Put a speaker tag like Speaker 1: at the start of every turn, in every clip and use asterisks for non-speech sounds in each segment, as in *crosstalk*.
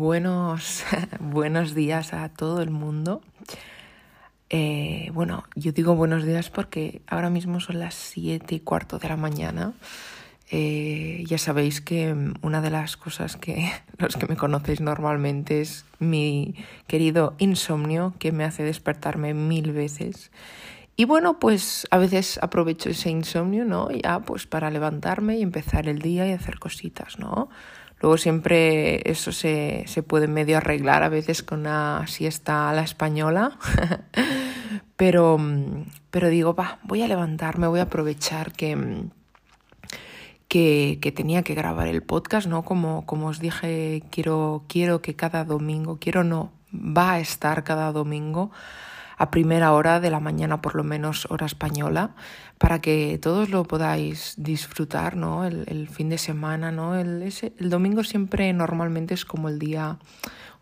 Speaker 1: Buenos, *laughs* buenos días a todo el mundo. Eh, bueno, yo digo buenos días porque ahora mismo son las siete y cuarto de la mañana. Eh, ya sabéis que una de las cosas que *laughs* los que me conocéis normalmente es mi querido insomnio que me hace despertarme mil veces. Y bueno, pues a veces aprovecho ese insomnio, ¿no? Ya pues para levantarme y empezar el día y hacer cositas, ¿no? Luego siempre eso se, se puede medio arreglar a veces con una siesta a la española. *laughs* pero, pero digo, va, voy a levantarme, voy a aprovechar que, que, que, tenía que grabar el podcast, ¿no? Como, como os dije, quiero, quiero que cada domingo, quiero no, va a estar cada domingo a primera hora de la mañana, por lo menos hora española, para que todos lo podáis disfrutar, ¿no? El, fin de semana, ¿no? El, ese, el domingo siempre normalmente es como el día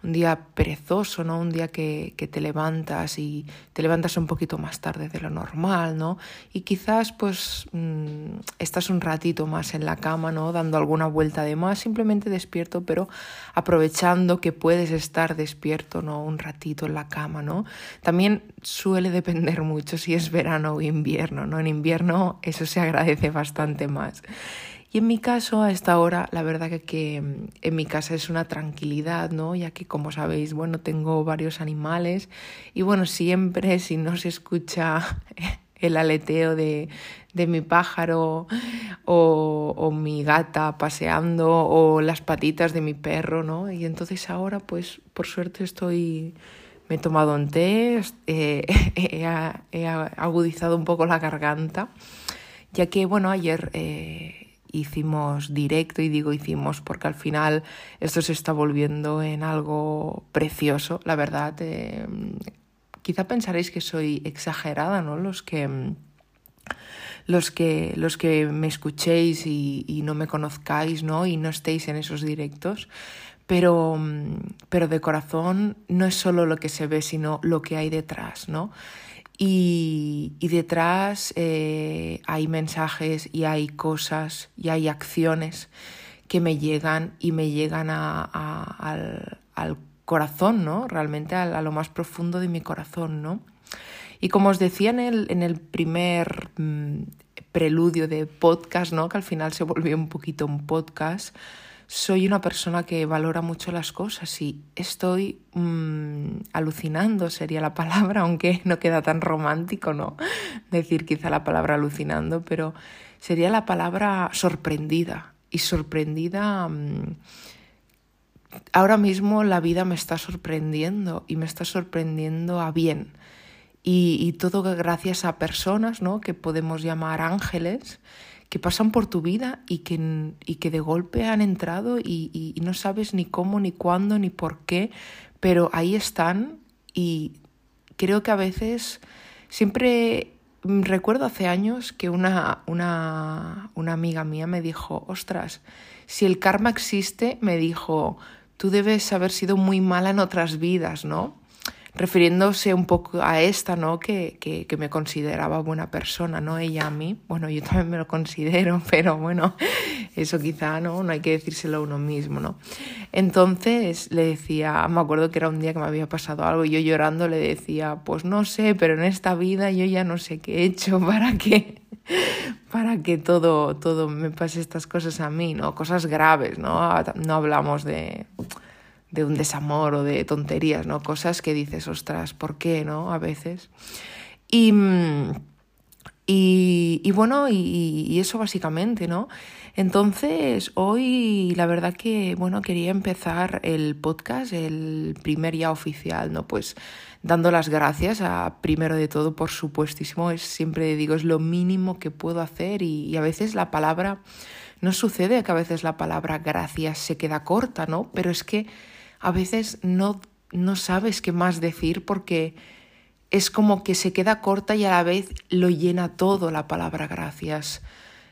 Speaker 1: un día perezoso, ¿no? Un día que, que, te levantas y te levantas un poquito más tarde de lo normal, ¿no? Y quizás pues mmm, estás un ratito más en la cama, ¿no? Dando alguna vuelta de más, simplemente despierto, pero aprovechando que puedes estar despierto, ¿no? Un ratito en la cama, ¿no? También suele depender mucho si es verano o invierno, ¿no? En invierno eso se agradece bastante más. Y en mi caso, a esta hora, la verdad que, que, en mi casa es una tranquilidad, ¿no? Ya que, como sabéis, bueno, tengo varios animales y bueno, siempre si no se escucha *laughs* el aleteo de, de mi pájaro o, o, mi gata paseando o las patitas de mi perro, ¿no? Y entonces ahora, pues, por suerte estoy... Me he tomado un té, eh, *laughs* he, he, agudizado un poco la garganta, ya que, bueno, ayer... Eh, hicimos directo y digo hicimos porque al final esto se está volviendo en algo precioso, la verdad. Eh, quizá pensaréis que soy exagerada, ¿no? Los que los que los que me escuchéis y, y no me conozcáis, ¿no? Y no estéis en esos directos. Pero, pero de corazón no es solo lo que se ve, sino lo que hay detrás, ¿no? Y, detrás eh, hay mensajes y hay cosas y hay acciones que me llegan y me llegan al, al, corazón, ¿no? Realmente a, a, lo más profundo de mi corazón, ¿no? Y como os decía en el, en el primer mmm, preludio de podcast, ¿no? Que al final se volvió un poquito un podcast, soy una persona que valora mucho las cosas y estoy mmm, alucinando, sería la palabra, *laughs* aunque no queda tan romántico, ¿no? Decir quizá la palabra alucinando, pero sería la palabra sorprendida. Y sorprendida, mmm, ahora mismo la vida me está sorprendiendo y me está sorprendiendo a bien. Y, y todo gracias a personas, ¿no? Que podemos llamar ángeles que pasan por tu vida y que, y que de golpe han entrado y, y, no sabes ni cómo, ni cuándo, ni por qué, pero ahí están y creo que a veces siempre recuerdo hace años que una, una, una amiga mía me dijo, ostras, si el karma existe, me dijo, tú debes haber sido muy mala en otras vidas, ¿no? Refiriéndose un poco a esta, ¿no? Que, que, que, me consideraba buena persona, ¿no? Ella a mí. Bueno, yo también me lo considero, *laughs* pero bueno, eso quizá, ¿no? No hay que decírselo a uno mismo, ¿no? Entonces le decía, me acuerdo que era un día que me había pasado algo y yo llorando le decía, pues no sé, pero en esta vida yo ya no sé qué he hecho *laughs* para que para que todo, todo me pase estas cosas a mí, ¿no? Cosas graves, ¿no? No hablamos de de un desamor o de tonterías, ¿no? Cosas que dices, ostras, ¿por qué, no? A veces. Y, y, bueno, y, y, eso básicamente, ¿no? Entonces, hoy la verdad que, bueno, quería empezar el podcast, el primer ya oficial, ¿no? Pues dando las gracias a, primero de todo, por supuestísimo, es siempre digo, es lo mínimo que puedo hacer y, y a veces la palabra, no sucede que a veces la palabra gracias se queda corta, ¿no? Pero es que a veces no, no sabes qué más decir porque es como que se queda corta y a la vez lo llena todo la palabra gracias.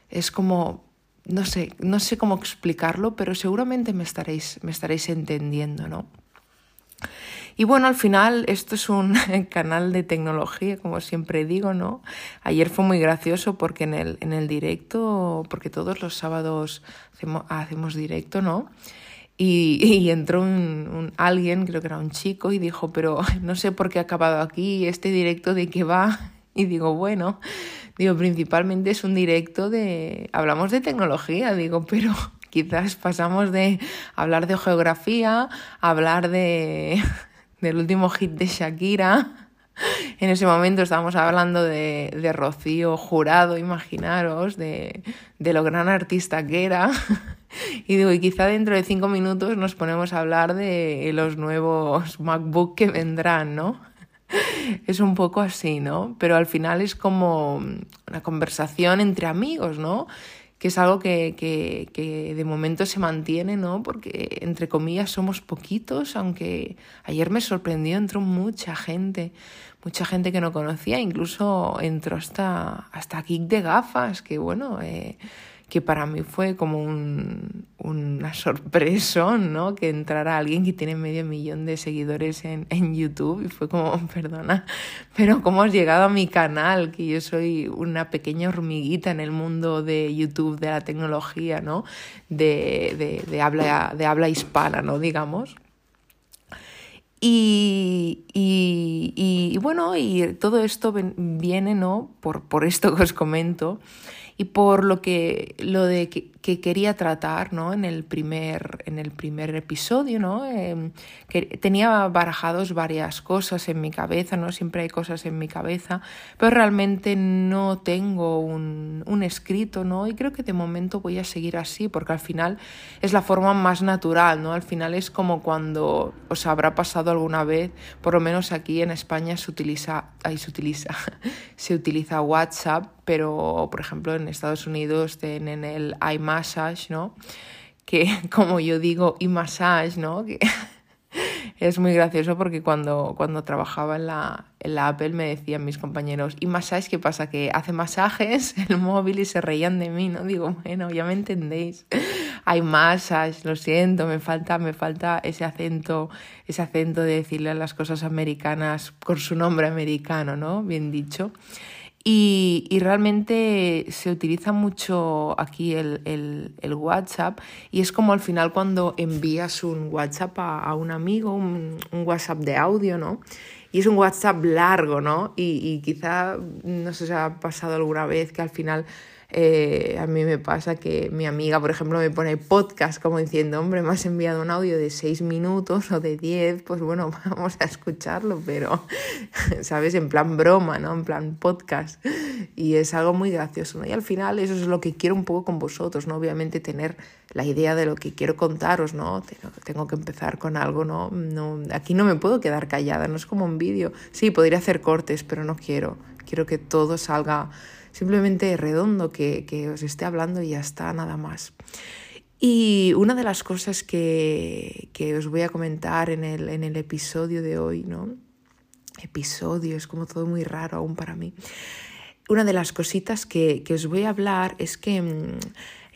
Speaker 1: Es como, no sé, no sé cómo explicarlo, pero seguramente me estaréis, me estaréis entendiendo, ¿no? Y bueno, al final esto es un *laughs* canal de tecnología, como siempre digo, ¿no? Ayer fue muy gracioso porque en el, en el directo, porque todos los sábados hacemos, hacemos directo, ¿no? *laughs* Y, entró un, alguien, creo que era un chico, y dijo, pero no sé por qué ha acabado aquí, este directo de qué va. *laughs* Y digo, bueno, digo, principalmente es un directo de, hablamos de tecnología, digo, *laughs* pero quizás pasamos de hablar de geografía a hablar de, del último hit de Shakira *laughs* en ese momento estábamos hablando de, de Rocío Jurado, imaginaros, de, de, lo gran artista que era. *laughs* Y digo, y quizá dentro de cinco minutos nos ponemos a hablar de los nuevos MacBook que vendrán, ¿no? *laughs* Es un poco así, ¿no? Pero al final es como una conversación entre amigos, ¿no? que es algo que, que, que, de momento se mantiene, ¿no? Porque, entre comillas, somos poquitos, aunque ayer me sorprendió, entró mucha gente, mucha gente que no conocía, incluso entró hasta, hasta Kick de gafas, que bueno, eh, que para mí fue como un, una sorpresa, ¿no? Que entrara alguien que tiene medio millón de seguidores en, en YouTube y fue como, *laughs* perdona, pero ¿cómo has llegado a mi canal? Que yo soy una pequeña hormiguita en el mundo de YouTube, de la tecnología, ¿no? De, de, de habla, de habla hispana, ¿no? Digamos. Y, y, y, bueno, y todo esto viene, ¿no? Por, por esto que os comento y por lo que lo de que, quería tratar ¿no? en, el primer, en el primer episodio. ¿no? Em, que tenía barajados varias cosas en mi cabeza, ¿no? siempre hay cosas en mi cabeza, pero realmente no tengo un, un escrito ¿no? y creo que de momento voy a seguir así porque al final es la forma más natural, ¿no? al final es como cuando os habrá pasado alguna vez, por lo menos aquí en España se utiliza, ahí se utiliza, *laughs* se utiliza WhatsApp pero por ejemplo en Estados Unidos tienen el iMassage, ¿no? Que *laughs* como yo digo, iMassage, ¿no? Que *laughs* es muy gracioso porque cuando, cuando trabajaba en la, en la Apple me decían mis compañeros, ¿y massage qué pasa? Que hace masajes *laughs* el móvil y se reían de mí, ¿no? Digo, bueno, ya me entendéis. Hay massage, lo siento, me falta, me falta ese acento, ese acento de decirle las cosas americanas con su nombre americano, ¿no? Bien dicho. Y, y, realmente se utiliza mucho aquí el, el, WhatsApp y es como al final cuando envías un WhatsApp a, a un amigo, un, un, WhatsApp de audio, ¿no? Y es un WhatsApp largo, ¿no? Y, y quizá, no sé si ha pasado alguna vez que al final eh, a mí me pasa que mi amiga, por ejemplo, me pone podcast como diciendo, hombre, me has enviado un audio de seis minutos o de diez, pues bueno, *laughs* vamos a escucharlo, pero, *laughs* ¿sabes? En plan broma, ¿no? En plan podcast. Y es algo muy gracioso, ¿no? Y al final eso es lo que quiero un poco con vosotros, ¿no? Obviamente tener la idea de lo que quiero contaros, ¿no? Tengo que empezar con algo, ¿no? no aquí no me puedo quedar callada, no es como un vídeo. Sí, podría hacer cortes, pero no quiero. Quiero que todo salga simplemente redondo, que, que os esté hablando y ya está, nada más. Y una de las cosas que, que os voy a comentar en el, en el episodio de hoy, ¿no? Episodio, es como todo muy raro aún para mí. Una de las cositas que, que os voy a hablar es que mm,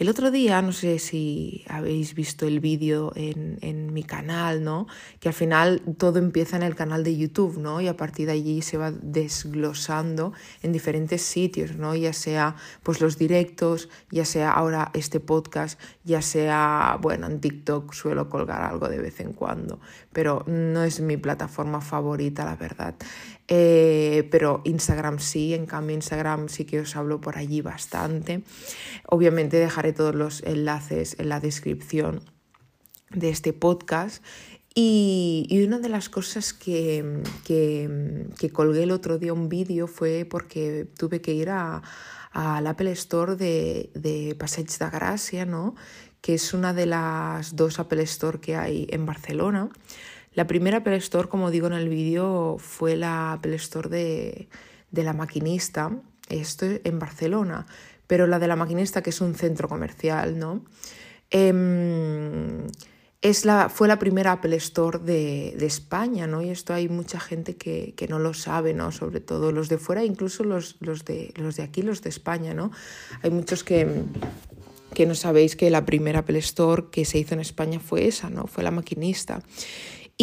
Speaker 1: el otro día, no sé si habéis visto el vídeo en, mi canal, ¿no? Que al final todo empieza en el canal de YouTube, ¿no? Y a partir de allí se va desglosando en diferentes sitios, ¿no? Ya sea pues los directos, ya sea ahora este podcast, ya sea, bueno, en TikTok suelo colgar algo de vez en cuando, pero no es mi plataforma favorita, la verdad. Eh, pero Instagram sí, en cambio Instagram sí que os hablo por allí bastante. Obviamente dejaré todos los enlaces en la descripción de este podcast. Y, una de las cosas que, que, que, colgué el otro día un vídeo fue porque tuve que ir a, al Apple Store de, de Passeig de Gràcia, ¿no? que es una de las dos Apple Store que hay en Barcelona. La primera Apple Store, como digo en el vídeo, fue la Apple Store de, de la maquinista, esto en Barcelona, pero la de la maquinista, que es un centro comercial, ¿no? Eh, es la, fue la primera Apple Store de, de, España, ¿no? Y esto hay mucha gente que, que, no lo sabe, ¿no? Sobre todo los de fuera, incluso los, los, de, los de aquí, los de España, ¿no? Hay muchos que, que no sabéis que la primera Apple Store que se hizo en España fue esa, ¿no? Fue la maquinista.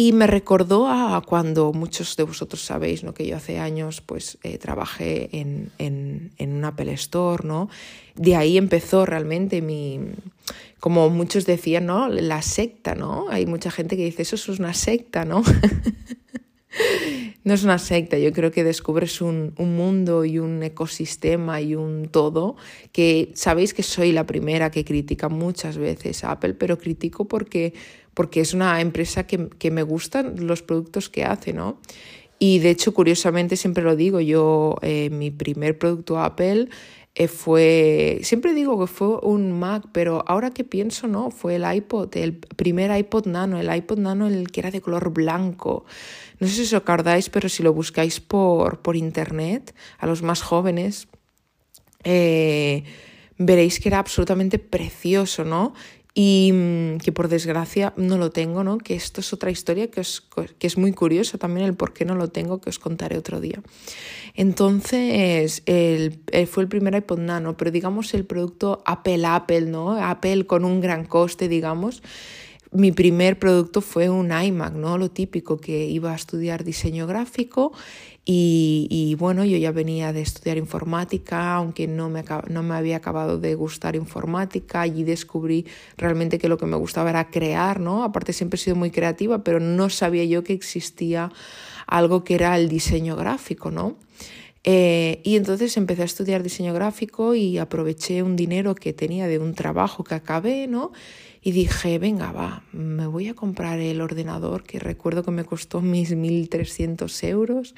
Speaker 1: Y me recordó a cuando muchos de vosotros sabéis ¿no? que yo hace años pues, eh, trabajé en, en, en, una Apple Store, ¿no? De ahí empezó realmente mi, como muchos decían, ¿no? La secta, ¿no? Hay mucha gente que dice, eso es una secta, ¿no? *laughs* no es una secta, yo creo que descubres un, un, mundo y un ecosistema y un todo que sabéis que soy la primera que critica muchas veces a Apple, pero critico porque, porque es una empresa que, que me gustan los productos que hace, ¿no? Y de hecho, curiosamente, siempre lo digo, yo, eh, mi primer producto Apple eh, fue, siempre digo que fue un Mac, pero ahora que pienso, no, fue el iPod, el primer iPod Nano, el iPod Nano el que era de color blanco. No sé si os acordáis, pero si lo buscáis por, por internet, a los más jóvenes, eh, veréis que era absolutamente precioso, ¿no? Y mm, que por desgracia no lo tengo, ¿no? Que esto es otra historia que, que es muy curiosa también el por qué no lo tengo, que os contaré otro día. Entonces, el, eh, fue el primer iPod Nano, pero digamos el producto Apple Apple, ¿no? Apple con un gran coste, digamos. Mi primer producto fue un iMac, ¿no? Lo típico que iba a estudiar diseño gráfico y, bueno, yo ya venía de estudiar informática, aunque no me, no me había acabado de gustar informática, allí descubrí realmente que lo que me gustaba era crear, ¿no? Aparte siempre he sido muy creativa, pero no sabía yo que existía algo que era el diseño gráfico, ¿no? Eh, y entonces empecé a estudiar diseño gráfico y aproveché un dinero que tenía de un trabajo que acabé, ¿no? Y dije, venga, va, me voy a comprar el ordenador que recuerdo que me costó *laughs* mis 1.300 euros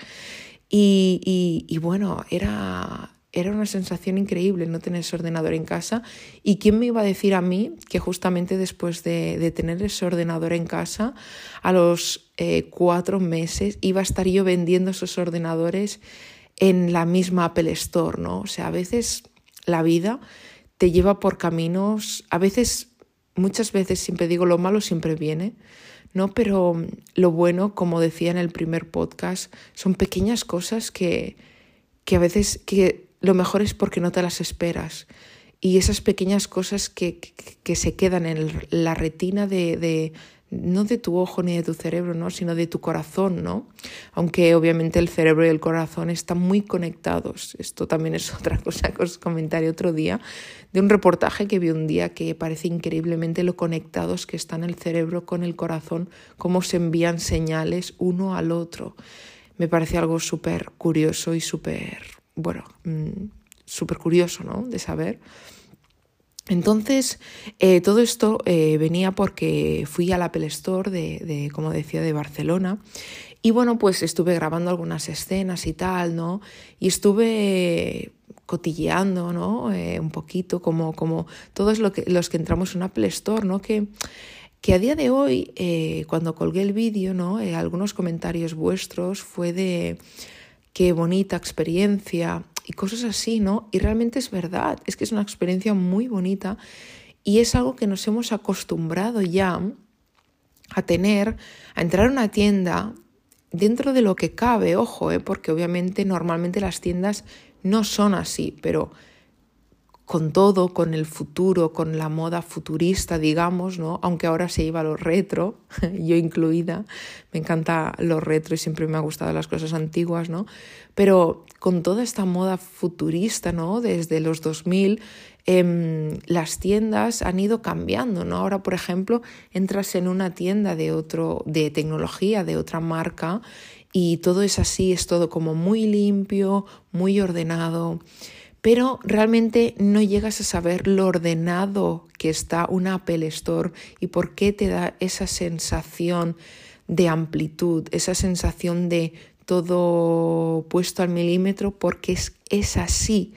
Speaker 1: y, y, bueno, era, era una sensación increíble no tener ese ordenador en casa. ¿Y quién me iba a decir a mí que justamente después de, de tener ese ordenador en casa, a los eh, cuatro meses iba a estar yo vendiendo esos ordenadores en la misma Apple Store, ¿no? O sea, a veces la vida te lleva por caminos, a veces muchas veces siempre digo lo malo siempre viene, ¿no? Pero lo bueno, como decía en el primer podcast, son pequeñas cosas que, que a veces que lo mejor es porque no te las esperas. Y esas pequeñas cosas que, que, se quedan en la retina de, no de tu ojo ni de tu cerebro, ¿no? sino de tu corazón, ¿no? Aunque obviamente el cerebro y el corazón están muy conectados. Esto también es *laughs* otra cosa que os comentaré otro día, de un reportaje que vi un día que parece increíblemente lo conectados que están el cerebro con el corazón, cómo se envían señales uno al otro. Me parece algo súper curioso y súper, bueno, mm, súper curioso, ¿no? De saber. Entonces, eh, todo esto eh, venía porque fui al Apple Store de, como decía, de Barcelona. Y bueno, pues estuve grabando algunas escenas y tal, ¿no? Y estuve cotilleando, ¿no? Eh, un poquito, como, como todos lo que, los que entramos en Apple Store, ¿no? Que, que a día de hoy, cuando colgué el vídeo, ¿no? algunos comentarios vuestros fue de qué bonita experiencia, y cosas así, ¿no? Y realmente es verdad, es que es una experiencia muy bonita y es algo que nos hemos acostumbrado ya a tener, a entrar a una tienda dentro de lo que cabe, ojo, ¿eh? porque obviamente normalmente las tiendas no son así, pero con todo, con el futuro, con la moda futurista, digamos, ¿no? Aunque ahora se lleva lo retro, *laughs* yo incluida, me encanta lo retro y siempre me ha gustado las cosas antiguas, ¿no? Pero con toda esta moda futurista, ¿no? Desde los 2000, em, las tiendas han ido cambiando, ¿no? Ahora, por ejemplo, entras en una tienda de otro, de tecnología, de otra marca, y todo es así, es todo como muy limpio, muy ordenado pero realmente no llegas a saber lo ordenado que está una Apple Store y por qué te da esa sensación de amplitud, esa sensación de todo puesto al milímetro, porque es, es así.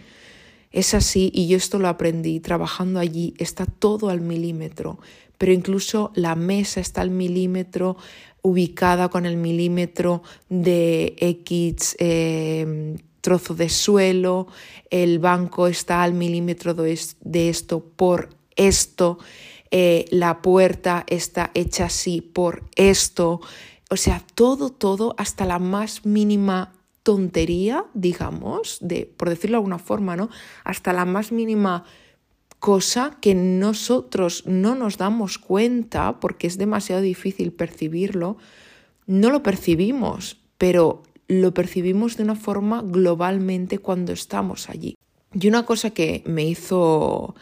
Speaker 1: Es así y yo esto lo aprendí trabajando allí, está todo al milímetro, pero incluso la mesa está al milímetro, ubicada con el milímetro de X eh, trozo de suelo, el banco está al milímetro de esto por esto, eh, la puerta está hecha así por esto, o sea, todo, todo, hasta la más mínima tontería, digamos, de, por decirlo de alguna forma, ¿no? Hasta la más mínima cosa que nosotros no nos damos cuenta porque es demasiado difícil percibirlo, no lo percibimos, pero lo percibimos de una forma globalmente cuando estamos allí. Y una cosa que me hizo,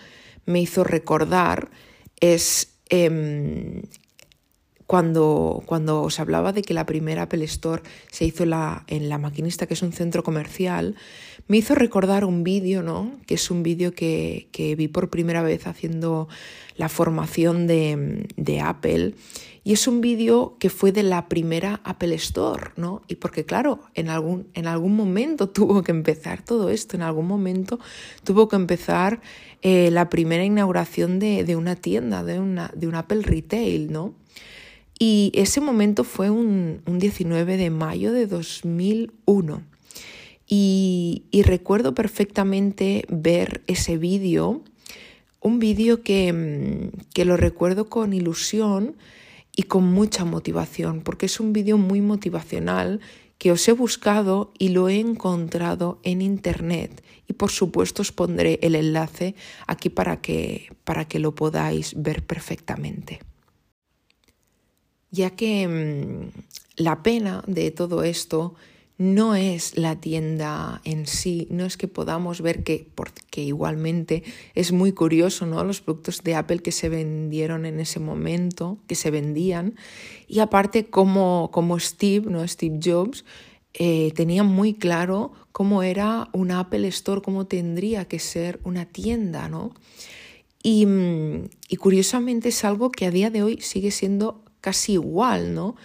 Speaker 1: me hizo recordar es em, cuando, cuando os hablaba de que la primera Apple Store se hizo la, en La Maquinista, que es un centro comercial, me hizo recordar un vídeo, ¿no? Que es un vídeo que, que, vi por primera vez haciendo la formación de, de Apple. Y es un vídeo que fue de la primera Apple Store, ¿no? Y porque, claro, en algún, en algún momento *laughs* tuvo que empezar todo esto, en algún momento tuvo que empezar eh, la primera inauguración de, de, una tienda, de, una, de un Apple Retail, ¿no? Y ese momento fue un, 19 de mayo de 2001. Y, recuerdo perfectamente ver ese vídeo, un vídeo que, que, lo recuerdo con ilusión y con mucha motivación, porque es un vídeo muy motivacional que os he buscado y lo he encontrado en internet. Y por supuesto os pondré el enlace aquí para que, para que lo podáis ver perfectamente ya que mm, la pena de todo esto no es la tienda en sí, no es que podamos ver que, porque igualmente es muy curioso, ¿no? Los productos de Apple que se vendieron en ese momento, que se vendían, y aparte como, como Steve, ¿no? Steve Jobs, eh, tenía muy claro cómo era una Apple Store, cómo tendría que ser una tienda, ¿no? Y, mm, y curiosamente es algo que a día de hoy sigue siendo casi igual, ¿no?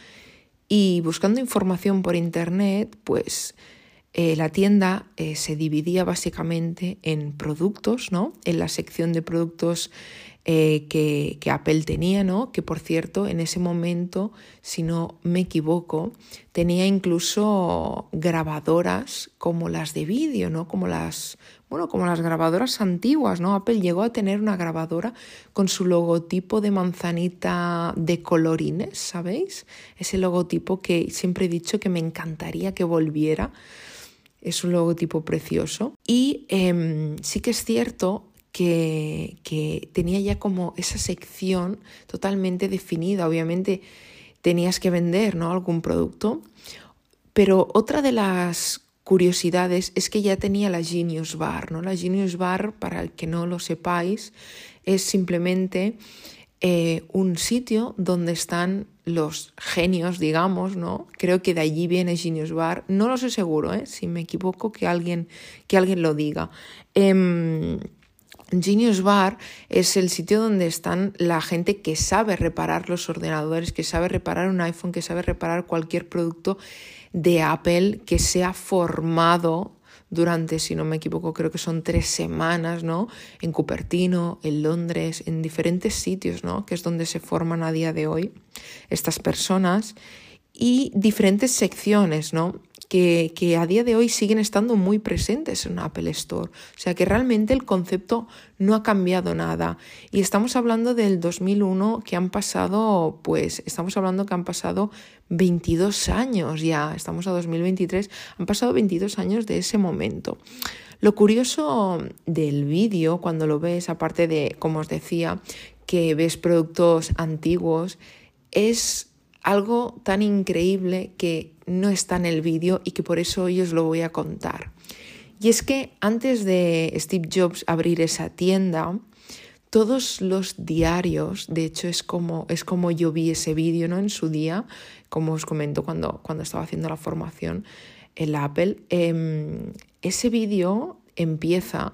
Speaker 1: Y buscando información por internet, pues eh, la tienda eh, se dividía básicamente en productos, ¿no? En la sección de productos eh, que, que, Apple tenía, ¿no? Que por cierto, en ese momento, si no me equivoco, tenía incluso grabadoras como las de vídeo, ¿no? Como las bueno, como las grabadoras antiguas, ¿no? Apple llegó a tener una grabadora con su logotipo de manzanita de colorines, ¿sabéis? Ese logotipo que siempre he dicho que me encantaría que volviera. Es un logotipo precioso. Y em, sí que es cierto que, que tenía ya como esa sección totalmente definida. Obviamente tenías que vender ¿no? algún producto. Pero otra de las curiosidades es que ya tenía la Genius Bar. ¿no? La Genius Bar, para el que no lo sepáis, es simplemente eh, un sitio donde están los genios, digamos, ¿no? Creo que de allí viene Genius Bar. No lo sé seguro, ¿eh? Si me equivoco, que alguien, que alguien lo diga. Eh, Genius Bar es el sitio donde están la gente que sabe reparar los ordenadores, que sabe reparar un iPhone, que sabe reparar cualquier producto de Apple que se ha formado durante, si no me equivoco, creo que son tres semanas, ¿no? En Cupertino, en Londres, en diferentes sitios, ¿no? Que es donde se forman a día de hoy estas personas y diferentes secciones, ¿no? Que, a día de hoy siguen estando muy presentes en Apple Store. O sea que realmente el concepto no ha cambiado nada. Y estamos hablando del 2001 que han pasado, pues estamos hablando que han pasado 22 años ya, estamos a 2023, han pasado 22 años de ese momento. Lo curioso del vídeo, cuando lo ves, aparte de, como os decía, que ves productos antiguos, es algo tan increíble que no está en el vídeo y que por eso hoy os lo voy a contar. Y es que antes de Steve Jobs abrir esa tienda, todos los diarios, de hecho es como, es como yo vi ese vídeo ¿no? en su día, como os comento cuando, cuando estaba haciendo la formación en la Apple, em, ese vídeo empieza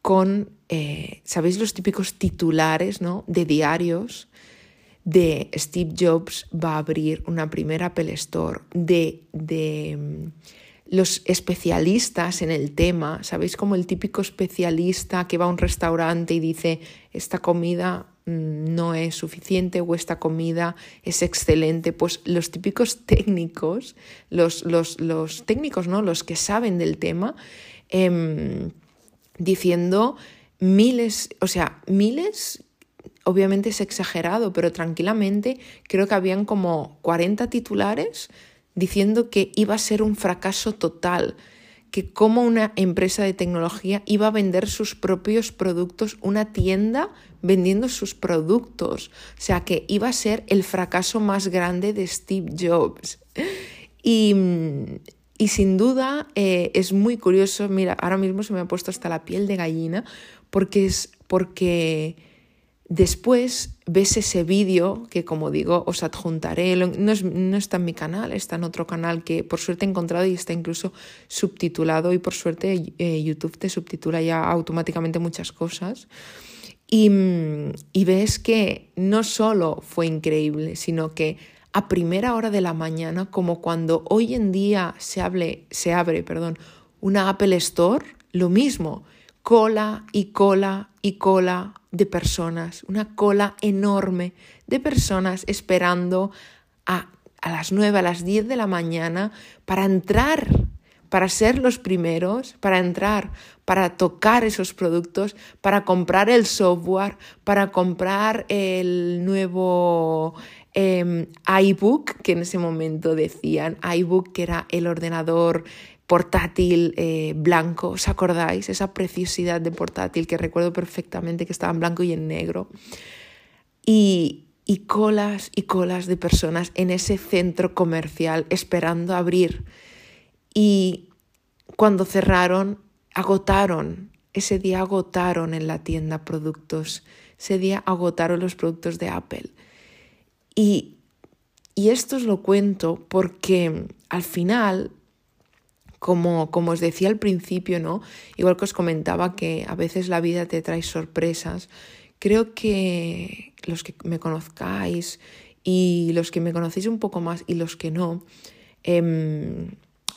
Speaker 1: con, eh, ¿sabéis los típicos titulares ¿no? de diarios? De Steve Jobs va a abrir una primera Apple Store, de, de mm, los especialistas en el tema, ¿sabéis? Como el típico especialista que va a un restaurante y dice, esta comida mm, no es suficiente o esta comida es excelente, pues los típicos *laughs* técnicos, los, los, los técnicos, ¿no? Los que saben del tema, em, diciendo miles, o sea, miles obviamente es exagerado, pero tranquilamente creo que habían como 40 titulares diciendo que iba a ser un fracaso total, que como una empresa de tecnología iba a vender sus propios productos, una tienda vendiendo sus productos, o sea que iba a ser el fracaso más grande de Steve Jobs. Y, sin duda eh, es muy curioso, mira, ahora mismo se me ha puesto hasta la piel de gallina, porque es porque Después ves ese vídeo que, como digo, os adjuntaré. No, está en mi canal, está en otro canal que por suerte he encontrado y está incluso subtitulado. Y por suerte eh, YouTube te subtitula ya automáticamente muchas cosas. Y, y, ves que no solo fue increíble, sino que a primera hora de la mañana, como cuando hoy en día se, se abre perdón, una Apple Store, lo mismo cola y cola y cola de personas, una cola enorme de personas esperando a, a las 9, a las 10 de la mañana para entrar, para ser los primeros, para entrar, para tocar esos productos, para comprar el software, para comprar el nuevo eh, iBook, que en ese momento decían iBook, que era el ordenador portátil eh, blanco, ¿os acordáis? Esa preciosidad de portátil que recuerdo perfectamente que estaba en blanco y en negro. Y, y colas y colas de personas en ese centro comercial esperando abrir. Y cuando cerraron, agotaron. Ese día agotaron en la tienda productos. Ese día agotaron los productos de Apple. Y, y esto os lo cuento porque al final como, como os decía al principio, ¿no? Igual que os comentaba que a veces la vida te trae sorpresas, creo que los que me conozcáis y los que me conocéis un poco más y los que no, em,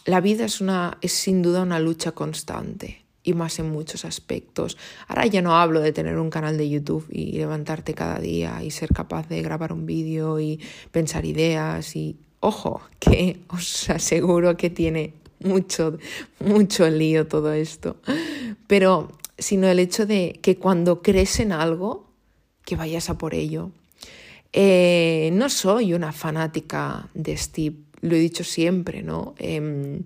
Speaker 1: la vida es, una, es sin duda una lucha constante y más en muchos aspectos. Ahora ya no hablo de tener un canal de YouTube y levantarte cada día y ser capaz de grabar un vídeo y pensar ideas y ojo, que os aseguro que tiene mucho, mucho lío todo esto. Pero, sino el hecho de que cuando crees en algo, que vayas a por ello. Eh, no soy una fanática de Steve, lo he dicho siempre, ¿no? Em,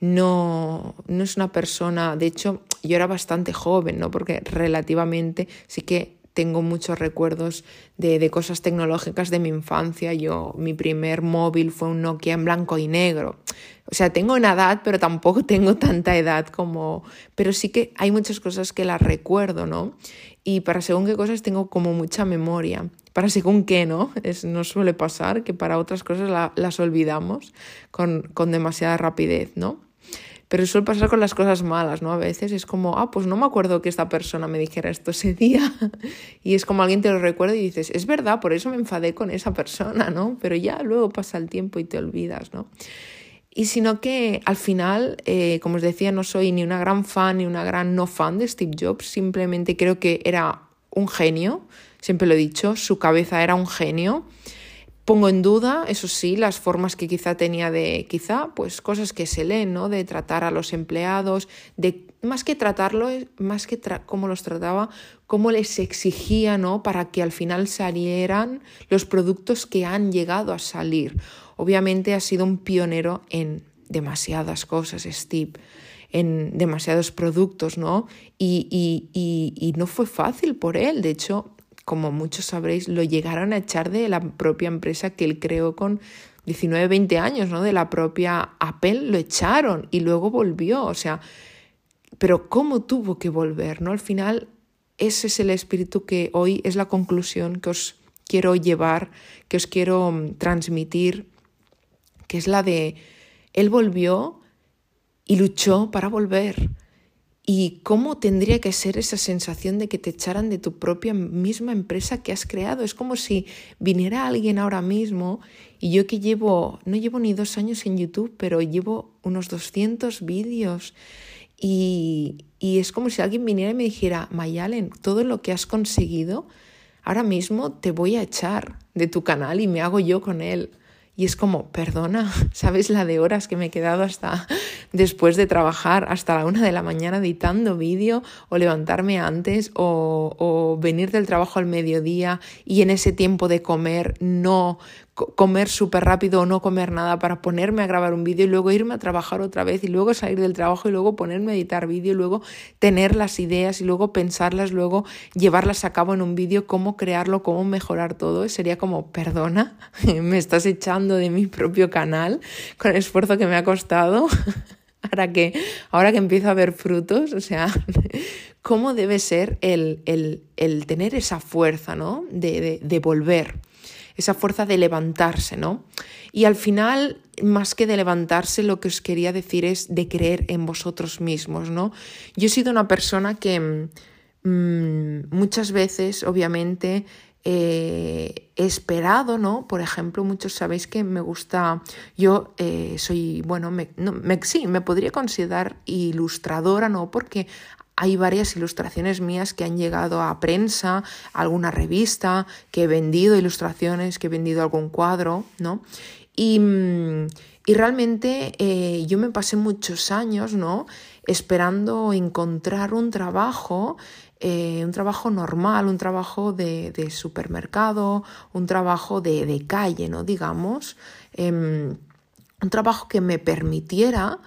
Speaker 1: no, no es una persona, de hecho, yo era bastante joven, ¿no? Porque relativamente sí que tengo muchos recuerdos de, de, cosas tecnológicas de mi infancia. Yo, mi primer móvil fue un Nokia en blanco y negro. O sea, tengo una edad, pero tampoco *laughs* tengo tanta edad como... Pero sí que hay muchas cosas que las recuerdo, ¿no? Y para según qué cosas tengo como mucha memoria. Para según qué, ¿no? *laughs* Es, no suele pasar que para otras cosas las olvidamos con, con demasiada rapidez, ¿no? Pero suele pasar con las cosas malas, ¿no? A veces es como, ah, pues no me acuerdo que esta persona me dijera esto ese *laughs* día. y es como alguien te lo recuerda y dices, es verdad, por eso me enfadé con esa persona, ¿no? Pero ya luego pasa el tiempo y te olvidas, ¿no? Y sino que al final, eh, como os decía, no soy ni una gran fan ni una gran no fan de Steve Jobs, simplemente creo que era un genio, siempre lo he dicho, su cabeza era un genio. Pongo en duda, eso sí, las formas que quizá tenía de, quizá, pues cosas que se leen, ¿no? De tratar a los empleados, de más que tratarlo, más que cómo los trataba, cómo les exigía, ¿no? Para que al final salieran los productos que han llegado a salir. Obviamente ha sido un pionero en demasiadas cosas, Steve en demasiados productos, ¿no? Y, no fue fácil por él. De hecho, como muchos sabréis, lo llegaron a echar de la propia empresa que él creó con 19, 20 años, ¿no? De la propia Apple, lo echaron y luego volvió, o sea, pero ¿cómo tuvo que volver, ¿no? Al final, ese es el espíritu que hoy es la conclusión que os quiero llevar, que os quiero mm, transmitir, que es la de, él volvió y luchó para volver. ¿Y cómo tendría que ser esa sensación de que te echaran de tu propia misma empresa que has creado? Es como si viniera alguien ahora mismo y yo que llevo, no llevo ni dos años en YouTube, pero llevo unos 200 vídeos y, y es como si alguien viniera y me dijera, Mayalen, todo lo que has conseguido, ahora mismo te voy a echar de tu canal y me hago yo con él. Y es como, perdona, *laughs* ¿sabes la de horas que me he quedado hasta después de trabajar, hasta la una de la mañana editando vídeo o levantarme antes o, o venir del trabajo al mediodía y en ese tiempo de comer no comer súper rápido o no comer nada para ponerme a grabar un vídeo y luego irme a trabajar otra vez y luego salir del trabajo y luego ponerme a editar vídeo y luego tener las ideas y luego pensarlas, luego llevarlas a cabo en un vídeo, cómo crearlo, cómo mejorar todo. Sería como, perdona, *laughs* me estás echando de mi propio canal con el esfuerzo que me ha costado. *laughs* Ahora que, ahora que empiezo a ver frutos, o sea, *laughs* cómo debe ser el, el, tener esa fuerza, ¿no? De, de, volver, esa fuerza de levantarse, ¿no? Y al final, más que de levantarse, lo que os quería decir es de creer en vosotros mismos, ¿no? Yo he sido una persona que mm, muchas veces, obviamente, eh, he esperado, ¿no? Por ejemplo, muchos sabéis que me gusta, yo eh, soy, bueno, me, sí, me podría considerar ilustradora, ¿no? Porque hay varias ilustraciones mías que han llegado a prensa, a alguna revista, que he vendido ilustraciones, que he vendido algún cuadro, ¿no? Y, mm, realmente eh, yo me pasé muchos años, ¿no? Esperando encontrar un trabajo eh, un trabajo normal, un trabajo de, supermercado, un trabajo de, calle, ¿no? Digamos, em, un trabajo que me permitiera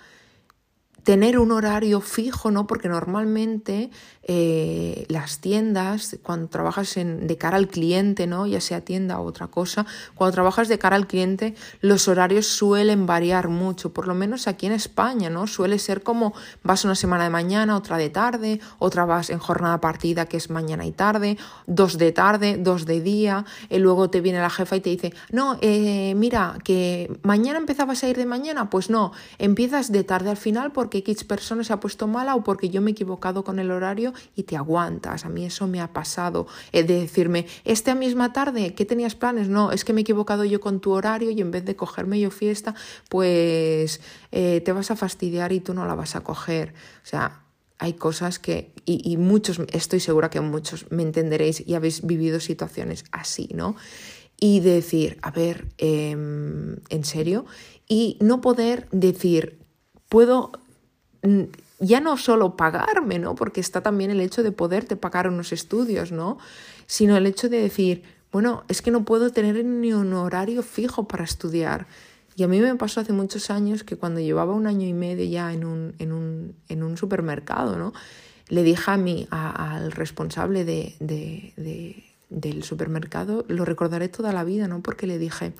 Speaker 1: tener un horario fijo, ¿no? Porque normalmente eh, las tiendas, cuando trabajas en, de cara al cliente, ¿no? Ya sea tienda o otra cosa, cuando trabajas de cara al cliente, los horarios suelen variar mucho, por lo menos aquí en España, ¿no? Suele ser como vas una semana de mañana, otra de tarde, otra vas en jornada partida que es mañana y tarde, dos de tarde, dos de día, y luego te viene la jefa y te dice, no, eh, mira, que mañana empezabas a ir de mañana, pues no, empiezas de tarde al final porque X persona se ha puesto mala o porque yo me he equivocado con el horario y te aguantas. A mí eso me ha pasado. de decirme, esta misma tarde, ¿qué tenías planes? No, es que me he equivocado yo con tu horario y en vez de cogerme yo fiesta, pues eh, te vas a fastidiar y tú no la vas a coger. O sea, hay cosas que, y, muchos, estoy segura que muchos me entenderéis y habéis vivido situaciones así, ¿no? Y decir, a ver, em, en serio, y no poder decir, puedo ya no solo pagarme, ¿no? Porque está también el hecho de poderte pagar unos estudios, ¿no? Sino el hecho de decir, bueno, es que no puedo tener ni un horario fijo para estudiar. Y a mí me pasó hace muchos años que cuando llevaba un año y medio ya en un, en un, en un supermercado, ¿no? Le dije a mí, al responsable de, de, del supermercado, lo recordaré toda la vida, ¿no? Porque le dije,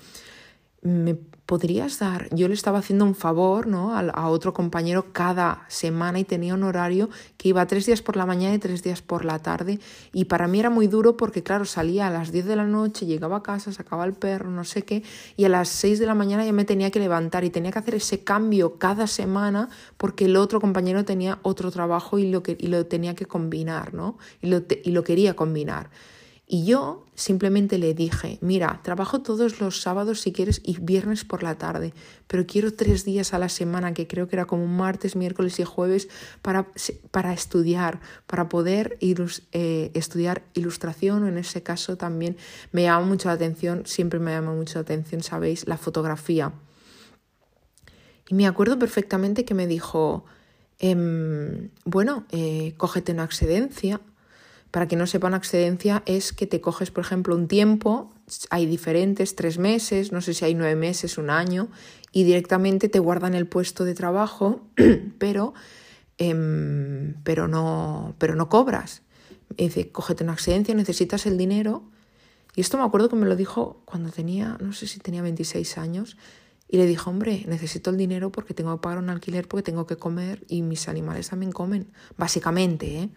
Speaker 1: ¿me podrías dar? Yo le estaba haciendo un favor ¿no? a, otro compañero cada semana y tenía un horario que iba tres días por la mañana y tres días por la tarde. Y para mí era muy duro porque, claro, salía a las 10 de la noche, llegaba a casa, sacaba el perro, no sé qué, y a las 6 de la mañana ya me tenía que levantar y tenía que hacer ese cambio cada semana porque el otro compañero tenía otro trabajo y lo, que, y lo tenía que combinar, ¿no? Y lo, y lo quería combinar. Y yo simplemente le dije, mira, trabajo todos los sábados si quieres y viernes por la tarde, pero quiero tres días a la semana, que creo que era como martes, miércoles y jueves, para, para estudiar, para poder eh, estudiar ilustración o en ese caso también me llama mucho la atención, siempre me llama mucho la atención, sabéis, la fotografía. Y me acuerdo perfectamente que me dijo, em, bueno, eh, cógete una excedencia para que no sepan, excedencia es que te coges, por ejemplo, un tiempo, hay diferentes, tres meses, no sé si hay nueve meses, un año, y directamente te guardan el puesto de trabajo, *clears throat* pero, em, pero, no, pero no cobras. dice, cógete una excedencia, necesitas el dinero. Y esto me acuerdo que me lo dijo cuando tenía, no sé si tenía 26 años, y le dijo, hombre, necesito el dinero porque tengo que pagar un alquiler, porque tengo que comer y mis animales también comen, básicamente, ¿eh?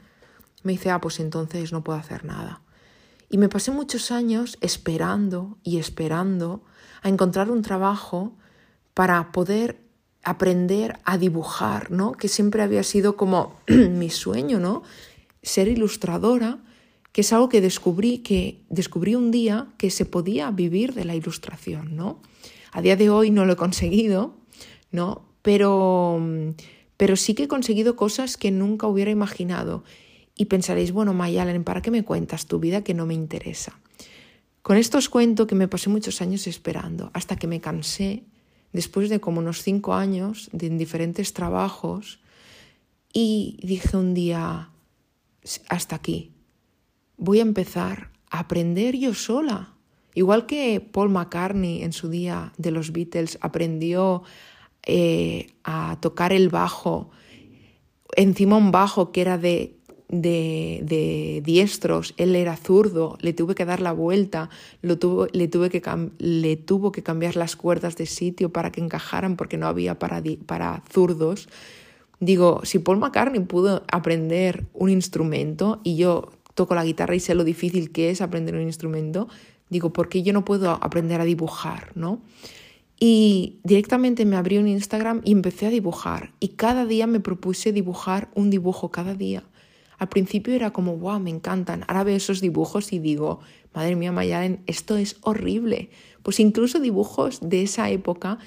Speaker 1: Me dice, ah, pues entonces no puedo hacer nada. Y me pasé muchos años esperando y esperando a encontrar un trabajo para poder aprender a dibujar, ¿no? Que siempre había sido como *clears throat* mi sueño, ¿no? Ser ilustradora, que es algo que descubrí que descubrí un día que se podía vivir de la ilustración, ¿no? A día de hoy no lo he conseguido, ¿no? Pero pero sí que he conseguido cosas que nunca hubiera imaginado y pensaréis, bueno, Mayalen, ¿para qué me cuentas tu vida que no me interesa? Con esto os cuento que me pasé muchos años esperando, hasta que me cansé, después de como unos cinco años de en diferentes trabajos, y dije un día, hasta aquí, voy a empezar a aprender yo sola. Igual que Paul McCartney en su día de los Beatles aprendió eh, a tocar el bajo, encima un bajo que era de de, diestros, él era zurdo, le tuve que dar la vuelta, lo tuvo, le, tuve que le tuvo que cambiar las cuerdas de sitio para que encajaran porque no había para, para zurdos. Digo, si Paul McCartney pudo aprender un instrumento y yo toco la guitarra y sé lo difícil que es aprender un instrumento, digo, ¿por qué yo no puedo aprender a dibujar, no? Y directamente me abrí un Instagram y empecé a dibujar. Y cada día me propuse dibujar un dibujo cada día. Al principio era como, wow, me encantan. Ahora veo esos dibujos y digo, madre mía, Mayalen, esto es horrible. Pues incluso dibujos de esa época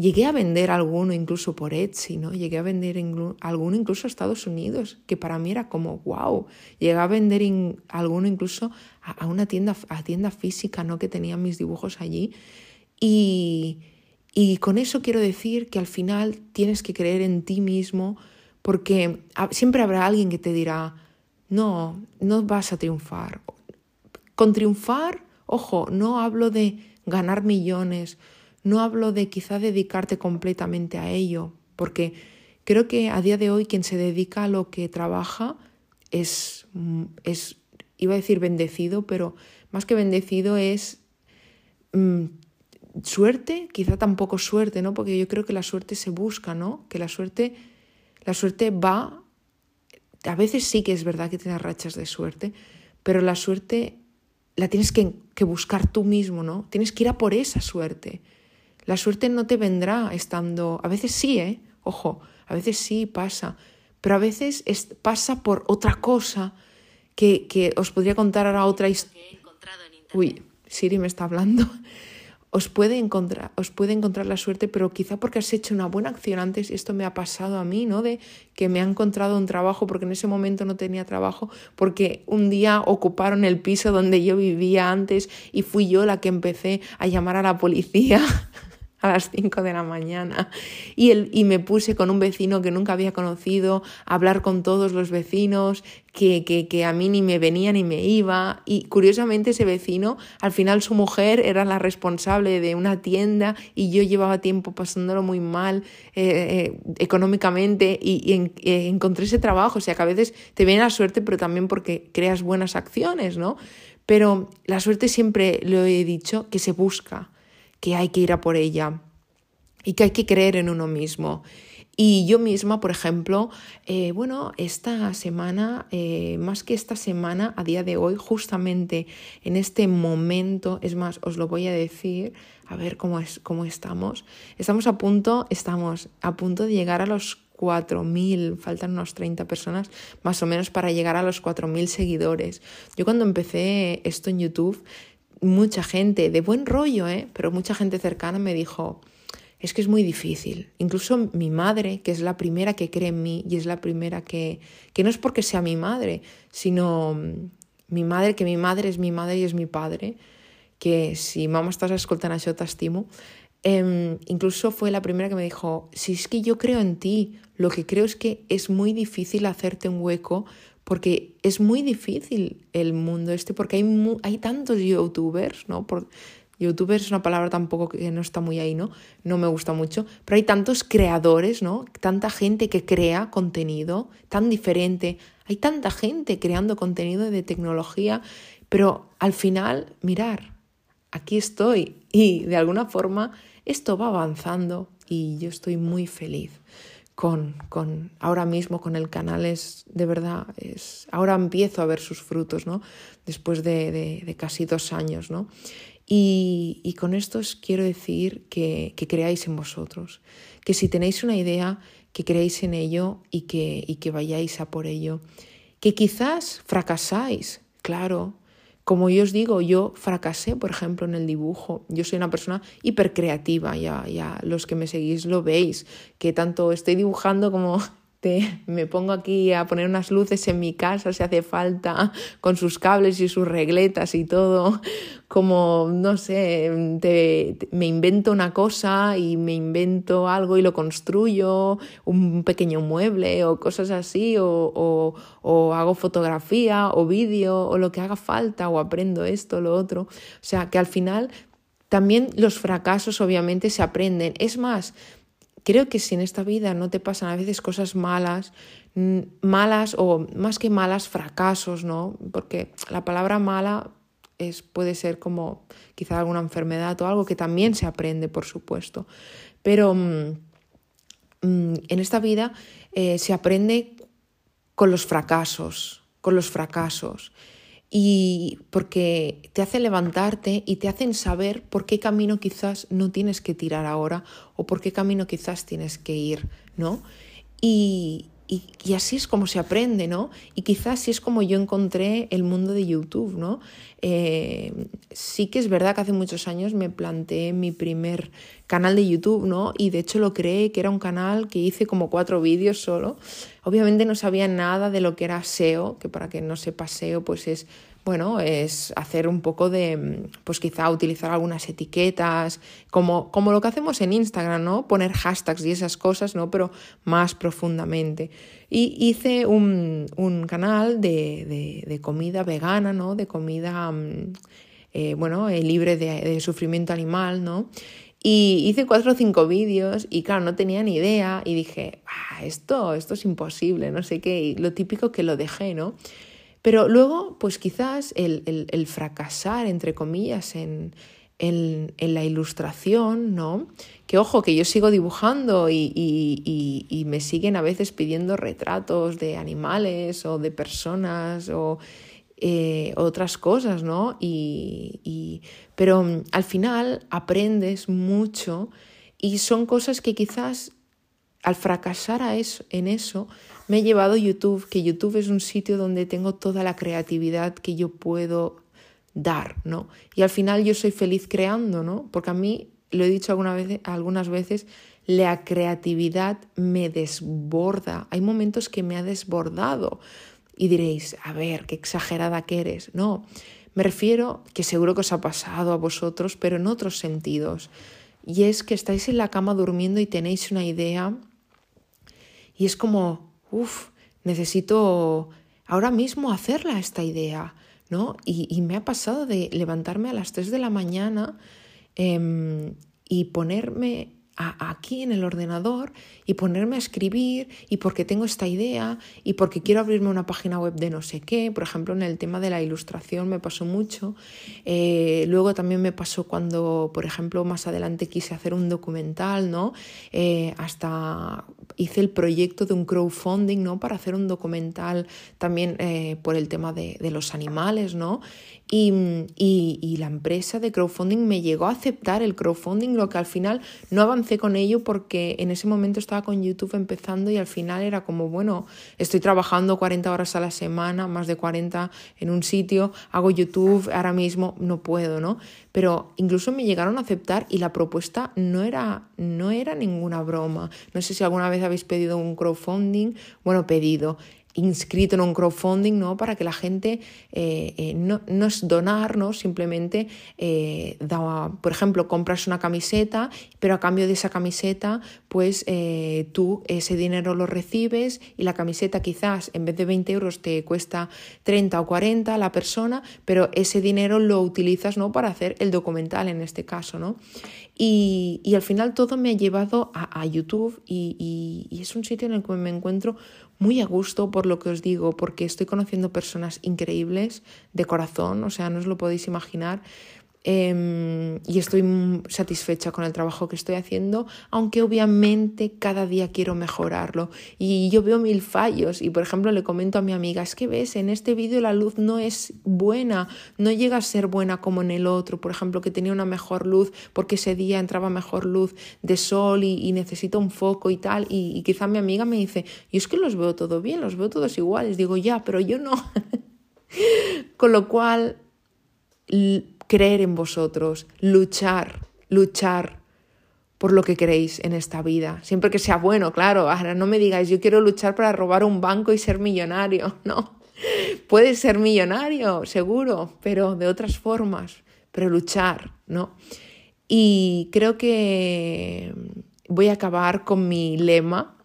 Speaker 1: Llegué a vender alguno incluso por Etsy, ¿no? Llegué a vender alguno incluso a Estados Unidos, que para mí era como, wow. Llegué a vender alguno incluso a, una tienda, a tienda física, ¿no? Que tenía mis dibujos allí. Y, y con eso quiero decir que al final tienes que creer en ti mismo, porque siempre habrá alguien que te dirá, no, no vas a triunfar. Con triunfar, ojo, no hablo de ganar millones, no hablo de quizá dedicarte completamente a ello, porque creo que a día de hoy quien se dedica a lo que trabaja es, es iba a decir bendecido, pero más que bendecido es mm, suerte, quizá tampoco suerte, ¿no? Porque yo creo que la suerte se busca, ¿no? Que la suerte, la suerte va, a veces sí que es verdad que tienes rachas de suerte, pero la suerte la tienes que, que buscar tú mismo, ¿no? Tienes que ir a por esa suerte. La suerte no te vendrá estando, a veces sí, ¿eh? Ojo, a veces sí pasa, pero a veces pasa por otra cosa que, que os podría contar ahora otra historia. Uy, Siri me está hablando. Os puede, encontrar, os puede encontrar la suerte, pero quizá porque has hecho una buena acción antes, y esto me ha pasado a mí, ¿no? De que me ha encontrado un trabajo porque en ese momento no tenía trabajo, porque un día ocuparon el piso donde yo vivía antes y fui yo la que empecé a llamar a la policía *laughs* a las 5 de la mañana. Y, el, y me puse con un vecino que nunca había conocido a hablar con todos los vecinos que, que, que, a mí ni me venía ni me iba. Y curiosamente ese vecino al final su mujer era la responsable de una tienda y yo llevaba tiempo pasándolo muy mal eh, eh, económicamente y, eh, encontré ese trabajo. O sea que a veces te viene la suerte pero también porque creas buenas acciones no pero la suerte siempre lo he dicho que se busca que hay que ir a por ella y que hay que creer en uno mismo. Y yo misma, por ejemplo, eh, bueno, esta semana, eh, más que esta semana, a día de hoy, justamente en este momento, es más, os lo voy a decir, a ver cómo, es, cómo estamos. Estamos a punto, estamos a punto de llegar a los 4.000, faltan unos 30 personas más o menos para llegar a los 4.000 seguidores. Yo cuando empecé esto en YouTube, mucha gente de buen rollo, ¿eh? pero mucha gente cercana me dijo, es que es muy difícil. Incluso mi madre, que es la primera que cree en mí y es la primera que, que no es porque sea mi madre, sino mm, mi madre, que mi madre es mi madre y es mi padre, que si mamá estás escoltando això t'estimo, eh, incluso fue la primera que me dijo, si es que yo creo en ti, lo que creo es que es muy difícil hacerte un hueco porque es muy difícil el mundo este, porque hay, hay tantos youtubers, ¿no? Youtubers es una palabra tampoco que no está muy ahí, ¿no? No me gusta mucho, pero hay tantos creadores, ¿no? Tanta gente que crea contenido tan diferente, hay tanta gente creando contenido de tecnología, pero al final, mirar, aquí estoy y de alguna forma esto va avanzando y yo estoy muy feliz con, con, ahora mismo con el canal es de verdad, es, ahora empiezo a ver sus frutos, ¿no? Después de, de, casi dos años, ¿no? Y, y, con esto os quiero decir que, que, creáis en vosotros, que si tenéis una idea, que creáis en ello y que, y que vayáis a por ello. Que quizás fracasáis, claro, como yo os digo, yo fracasé, por ejemplo, en el dibujo. Yo soy una persona hipercreativa, ya, ya los que me seguís lo veis, que tanto estoy dibujando como *laughs* me pongo aquí a poner unas luces en mi casa si hace falta, con sus cables y sus regletas y todo, como, no sé, me invento una cosa y me invento algo y lo construyo, un pequeño mueble o cosas así, o, o hago fotografía o vídeo o lo que haga falta, o aprendo esto, lo otro. O sea, que al final también los fracasos obviamente se aprenden. Es más, creo que si en esta vida no te pasan a veces cosas malas, malas o más que malas, fracasos, ¿no? Porque la palabra mala es, puede ser como quizá alguna enfermedad o algo que también se aprende, por supuesto. Pero mm, mm, en esta vida eh, se aprende con los fracasos, con los fracasos. Y porque te hace levantarte y te hacen saber por qué camino quizás no tienes que tirar ahora o por qué camino quizás tienes que ir, ¿no? Y, y, así es como se aprende, ¿no? Y quizás así es como yo encontré el mundo de YouTube, ¿no? Eh, sí que es verdad que hace muchos años me planteé mi primer canal de YouTube, ¿no? Y de hecho lo creé, que era un canal que hice como cuatro vídeos solo. Obviamente no sabía nada de lo que era SEO, que para que no sepa SEO, pues es bueno, es hacer un poco de, pues quizá utilizar algunas etiquetas, como, como lo que hacemos en Instagram, ¿no? Poner hashtags y esas cosas, ¿no? Pero más profundamente. Y hice un, canal de, comida vegana, ¿no? De comida, mm, eh, bueno, eh, libre de, sufrimiento animal, ¿no? Y hice cuatro o cinco vídeos y claro, no tenía ni idea y dije, ah, esto, esto es imposible, no sé qué, lo típico que lo dejé, ¿no? Pero luego, pues quizás el, fracasar, entre comillas, en, la ilustración, ¿no? Que ojo, que yo sigo dibujando y, me siguen a veces pidiendo retratos de animales o de personas o eh, otras cosas, ¿no? Y, pero al final aprendes mucho y son cosas que quizás al fracasar a eso, en eso, me he llevado YouTube, que YouTube es un sitio donde tengo toda la creatividad que yo puedo dar, ¿no? Y al final yo soy feliz creando, ¿no? Porque a mí, lo he dicho alguna vez, algunas veces, la creatividad me desborda. Hay momentos que me ha desbordado. Y diréis, a ver, qué exagerada que eres. No, me refiero que seguro que os ha pasado a vosotros, pero en otros sentidos. Y es que estáis en la cama durmiendo y tenéis una idea y es como, uff, necesito ahora mismo hacerla esta idea, ¿no? Y, me ha pasado de levantarme a las 3 de la mañana em, y ponerme aquí en el ordenador y ponerme a escribir y porque tengo esta idea y porque quiero abrirme una página web de no sé qué. Por ejemplo, en el tema de la ilustración me pasó mucho. Eh, luego también me pasó cuando, por ejemplo, más adelante quise hacer un documental, ¿no? Eh, hasta hice el proyecto de un crowdfunding, ¿no? Para hacer un documental también eh, por el tema de, de los animales, ¿no? Y, la empresa de crowdfunding me llegó a aceptar el crowdfunding, lo que al final no avancé con ello porque en ese momento estaba con YouTube empezando y al final era como, bueno, estoy trabajando 40 horas a la semana, más de 40 en un sitio, hago YouTube, ahora mismo no puedo, ¿no? Pero incluso me llegaron a aceptar y la propuesta no era, no era ninguna broma. No sé si alguna vez habéis pedido un crowdfunding, bueno, pedido inscrito en un crowdfunding, ¿no? Para que la gente eh, eh, no, no, es donar, ¿no? Simplemente, eh, da, por ejemplo, compras una camiseta, pero a cambio de esa camiseta, pues tú ese dinero lo recibes y la camiseta quizás en vez de 20 euros te cuesta 30 o 40 a la persona, pero ese dinero lo utilizas, ¿no? Para hacer el documental en este caso, ¿no? Y, al final todo me ha llevado a, a YouTube y, y es un sitio en el que me encuentro muy a gusto por lo que os digo, porque estoy conociendo personas increíbles de corazón, o sea, no os lo podéis imaginar. Em, y estoy satisfecha con el trabajo que estoy haciendo, aunque obviamente cada día quiero mejorarlo. Y yo veo mil fallos y por ejemplo le comento a mi amiga, es que ves, en este vídeo la luz no es buena, no llega a ser buena como en el otro, por ejemplo que tenía una mejor luz porque ese día entraba mejor luz de sol y, necesito un foco y tal. Y, y quizá mi amiga me dice, y es que los veo todo bien, los veo todos iguales. Digo, ya, pero yo no. *laughs* con lo cual creer en vosotros, luchar, luchar por lo que queréis en esta vida, siempre que sea bueno, claro. Ahora no me digáis, yo quiero luchar para robar un banco y ser millonario, *laughs* no. Puedes ser millonario, seguro, pero de otras formas, pero luchar, ¿no? Y creo que voy a acabar con mi lema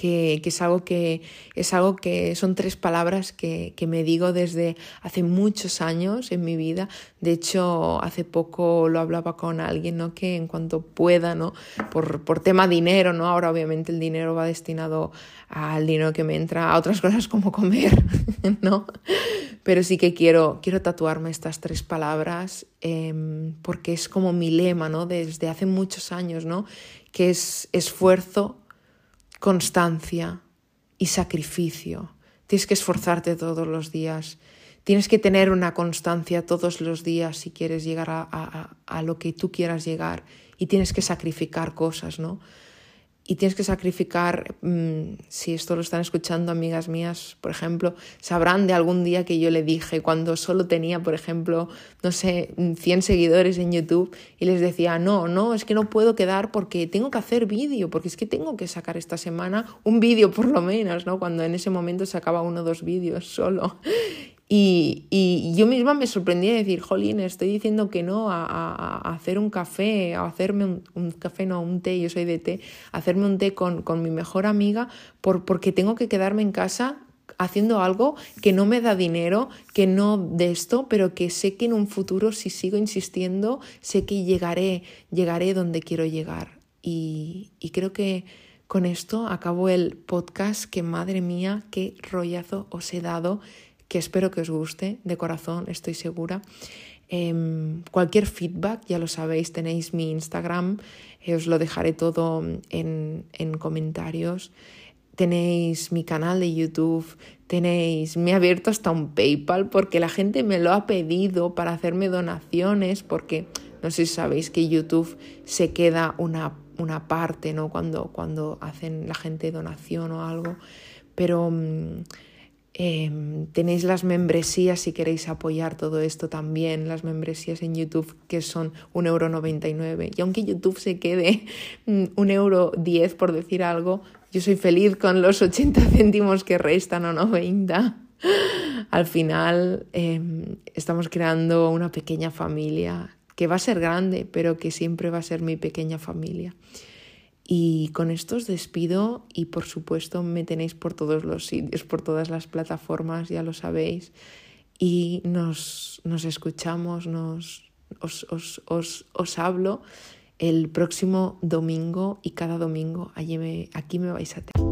Speaker 1: que, es, algo que, es algo que son tres palabras que, me digo desde hace muchos años en mi vida. De hecho, hace poco lo hablaba con alguien, ¿no? Que en cuanto pueda, ¿no? Por, por tema dinero, ¿no? Ahora obviamente el dinero va destinado al dinero que me entra a otras *laughs* cosas como comer, *laughs* ¿no? Pero sí que quiero, quiero tatuarme estas tres palabras em, porque es como mi lema, ¿no? Desde hace muchos años, ¿no? Que es esfuerzo, constancia y sacrificio. Tienes que esforzarte todos los días. Tienes que tener una constancia todos los días si quieres llegar a, a lo que tú quieras llegar. Y tienes que sacrificar cosas, ¿no? Y tienes que sacrificar, mm, si esto lo están escuchando amigas mías, por ejemplo, sabrán de algún día que yo le dije cuando solo tenía, por ejemplo, no sé, 100 seguidores en YouTube y les decía, no, no, es que no puedo quedar porque tengo que hacer vídeo, porque es que tengo que sacar esta semana un vídeo por lo menos, ¿no? Cuando en ese momento sacaba uno o dos vídeos solo. Y, y, yo misma me sorprendí de decir, jolín, estoy diciendo que no a, a, hacer un café, a hacerme un, un, café, no, un té, yo soy de té, hacerme un té con, con mi mejor amiga por, porque tengo que quedarme en casa haciendo algo que no me da dinero, que no de esto, pero que sé que en un futuro, si sigo insistiendo, sé que llegaré, llegaré donde quiero llegar. Y, y creo que con esto acabo el podcast, que madre mía, qué rollazo os he dado que espero que os guste, de corazón, estoy segura. Em, cualquier feedback, ya lo sabéis, tenéis mi Instagram, eh, os lo dejaré todo en, en comentarios. Tenéis mi canal de YouTube, tenéis, me he abierto hasta un PayPal porque la gente me lo ha pedido para hacerme donaciones, porque no sé si sabéis que YouTube se queda una, una parte, ¿no? Cuando, cuando hacen la gente donación o algo. Pero mm, Em, tenéis las membresías si queréis apoyar todo esto también, las membresías en YouTube que son 1,99€. Y aunque YouTube se quede 1,10€ por decir algo, yo soy feliz con los 80 céntimos que restan o 90. Al final em, estamos creando una pequeña familia que va a ser grande, pero que siempre va a ser mi pequeña familia. Y con esto os despido y por supuesto me tenéis por todos los sitios, por todas las plataformas, ya lo sabéis. Y nos, nos escuchamos, nos, os, os, os, os hablo el próximo domingo y cada domingo allí me, aquí me vais a tener.